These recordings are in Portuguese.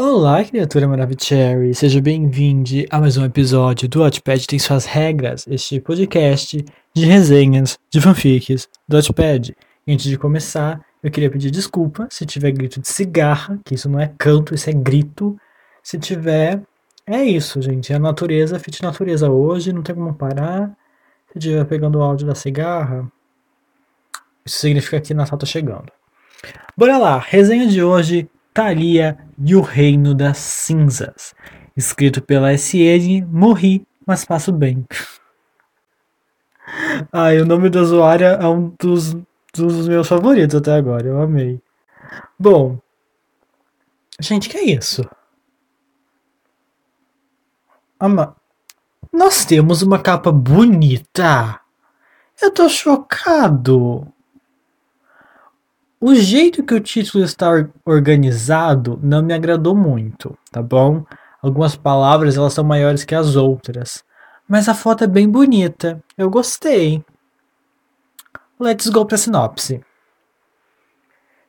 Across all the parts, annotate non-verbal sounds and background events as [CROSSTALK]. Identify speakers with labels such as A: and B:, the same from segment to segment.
A: Olá, criatura maravilhosa! Seja bem-vindo a mais um episódio do Watchpad Tem Suas Regras, este podcast de resenhas de fanfics do Watchpad. E antes de começar, eu queria pedir desculpa se tiver grito de cigarra, que isso não é canto, isso é grito. Se tiver, é isso, gente. É a natureza, fit natureza hoje, não tem como parar. Se tiver pegando o áudio da cigarra, isso significa que Natal tá chegando. Bora lá, resenha de hoje, Thalia e o Reino das Cinzas. Escrito pela SN, morri, mas passo bem. [LAUGHS] Ai, o nome do usuário é um dos, dos meus favoritos até agora, eu amei. Bom, gente, que é isso? Ama, nós temos uma capa bonita. Eu tô chocado. O jeito que o título está organizado não me agradou muito, tá bom? Algumas palavras elas são maiores que as outras, mas a foto é bem bonita. Eu gostei. Let's go pra sinopse.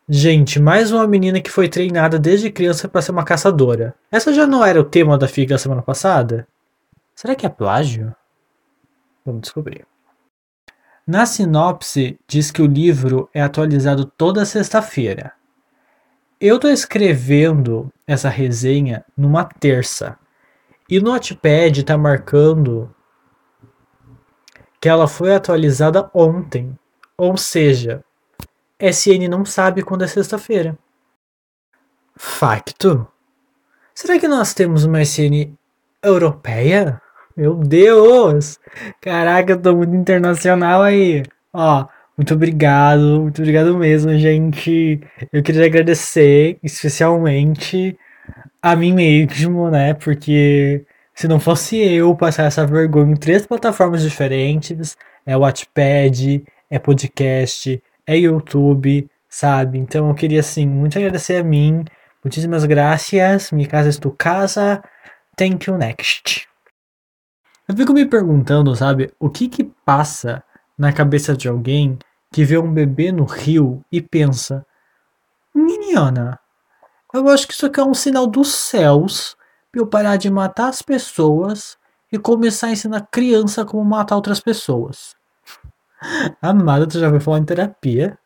A: Gente, mais uma menina que foi treinada desde criança para ser uma caçadora. Essa já não era o tema da figa da semana passada? Será que é plágio? Vamos descobrir. Na sinopse, diz que o livro é atualizado toda sexta-feira. Eu estou escrevendo essa resenha numa terça. E no Notepad está marcando que ela foi atualizada ontem. Ou seja, SN não sabe quando é sexta-feira. Facto? Será que nós temos uma SN europeia? Meu Deus! Caraca, eu tô muito internacional aí. Ó, muito obrigado, muito obrigado mesmo, gente. Eu queria agradecer especialmente a mim mesmo, né? Porque se não fosse eu passar essa vergonha em três plataformas diferentes, é Watchpad, é podcast, é YouTube, sabe? Então eu queria assim muito agradecer a mim. Muitíssimas graças. Minha casa é tu casa. Thank you next. Eu fico me perguntando, sabe, o que que passa na cabeça de alguém que vê um bebê no rio e pensa: Menina, eu acho que isso aqui é um sinal dos céus pra eu parar de matar as pessoas e começar a ensinar criança como matar outras pessoas. [LAUGHS] Amada, tu já vai falar em terapia?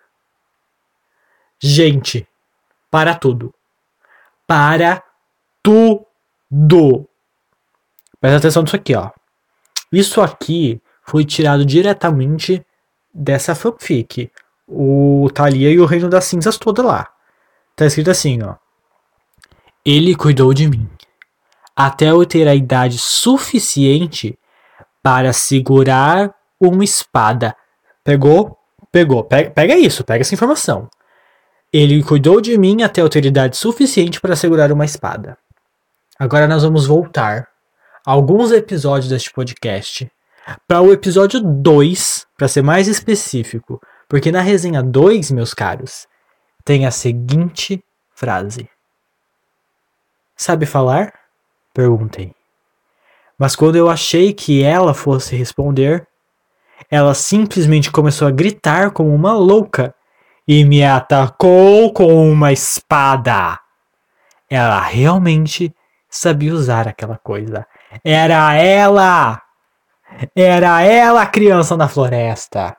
A: Gente, para tudo. Para tudo. Presta atenção nisso aqui, ó. Isso aqui foi tirado diretamente dessa fanfic. O Thalia e o Reino das Cinzas toda lá. Tá escrito assim, ó. Ele cuidou de mim até eu ter a idade suficiente para segurar uma espada. Pegou? Pegou. Pega, pega isso, pega essa informação. Ele cuidou de mim até eu ter idade suficiente para segurar uma espada. Agora nós vamos voltar alguns episódios deste podcast para o episódio 2, para ser mais específico, porque na resenha 2, meus caros, tem a seguinte frase: Sabe falar? Perguntei. Mas quando eu achei que ela fosse responder, ela simplesmente começou a gritar como uma louca e me atacou com uma espada. Ela realmente sabia usar aquela coisa. Era ela! Era ela a criança na floresta.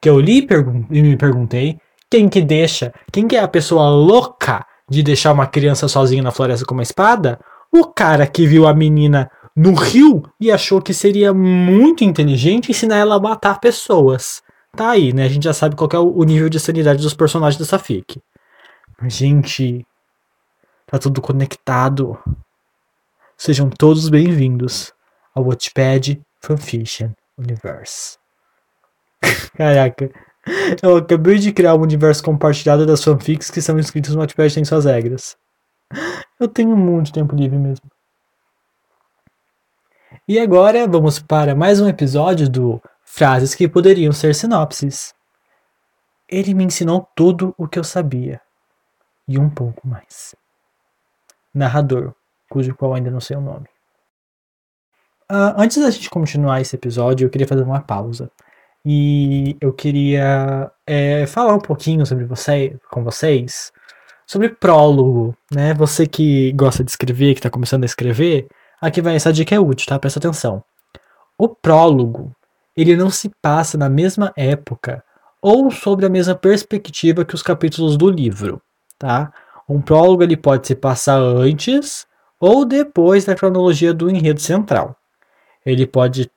A: Que eu li e me perguntei quem que deixa, quem que é a pessoa louca de deixar uma criança sozinha na floresta com uma espada? O cara que viu a menina no rio e achou que seria muito inteligente ensinar ela a matar pessoas. Tá aí, né? A gente já sabe qual é o nível de sanidade dos personagens dessa fic. Gente, tá tudo conectado. Sejam todos bem-vindos ao Watchpad Fanfiction Universe. [LAUGHS] Caraca, eu acabei de criar um universo compartilhado das fanfics que são escritas no Watchpad tem suas regras. Eu tenho muito tempo livre mesmo. E agora vamos para mais um episódio do Frases que poderiam ser sinopses. Ele me ensinou tudo o que eu sabia e um pouco mais. Narrador cujo qual ainda não sei o nome. Uh, antes da gente continuar esse episódio, eu queria fazer uma pausa. E eu queria é, falar um pouquinho sobre você, com vocês sobre prólogo, né? Você que gosta de escrever, que está começando a escrever, aqui vai essa dica é útil, tá? Presta atenção. O prólogo, ele não se passa na mesma época ou sobre a mesma perspectiva que os capítulos do livro, tá? Um prólogo ele pode se passar antes ou depois da cronologia do enredo central. Ele pode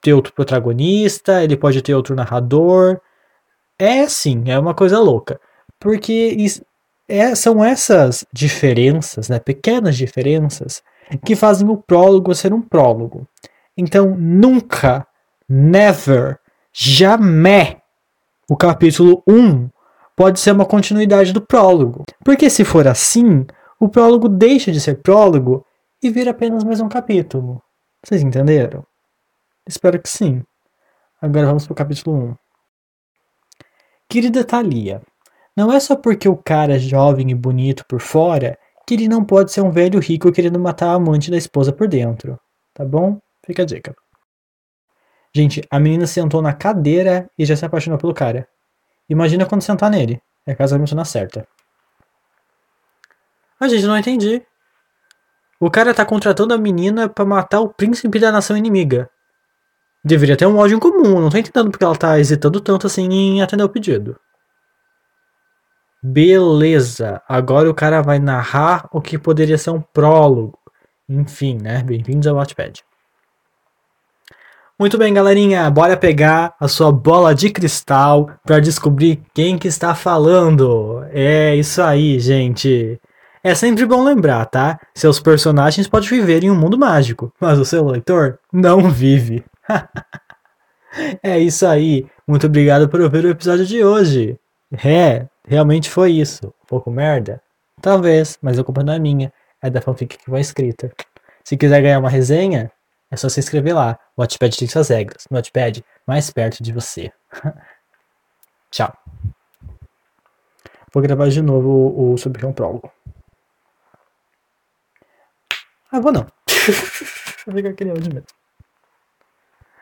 A: ter outro protagonista, ele pode ter outro narrador. É sim, é uma coisa louca. Porque é, são essas diferenças, né, pequenas diferenças, que fazem o prólogo ser um prólogo. Então, nunca, never, jamais, o capítulo 1 pode ser uma continuidade do prólogo. Porque se for assim, o prólogo deixa de ser prólogo e vira apenas mais um capítulo. Vocês entenderam? Espero que sim. Agora vamos para o capítulo 1. Querida Thalia, não é só porque o cara é jovem e bonito por fora que ele não pode ser um velho rico querendo matar a amante da esposa por dentro. Tá bom? Fica a dica. Gente, a menina sentou na cadeira e já se apaixonou pelo cara. Imagina quando sentar nele. É casamento na certa. A gente, não entendi. O cara tá contratando a menina para matar o príncipe da nação inimiga. Deveria ter um ódio em comum, não tô entendendo porque ela tá hesitando tanto assim em atender o pedido. Beleza, agora o cara vai narrar o que poderia ser um prólogo. Enfim, né? Bem-vindos ao Wattpad. Muito bem, galerinha, bora pegar a sua bola de cristal para descobrir quem que está falando. É isso aí, gente. É sempre bom lembrar, tá? Seus personagens podem viver em um mundo mágico, mas o seu leitor não vive. [LAUGHS] é isso aí. Muito obrigado por ouvir o episódio de hoje. É, realmente foi isso. Um pouco merda? Talvez, mas a culpa não é minha. É da fanfic que foi escrita. Se quiser ganhar uma resenha, é só se inscrever lá. O Watchpad tem suas regras. No mais perto de você. [LAUGHS] Tchau. Vou gravar de novo o, o prólogo. Ah, vou não. [LAUGHS] vou ficar aquele mesmo.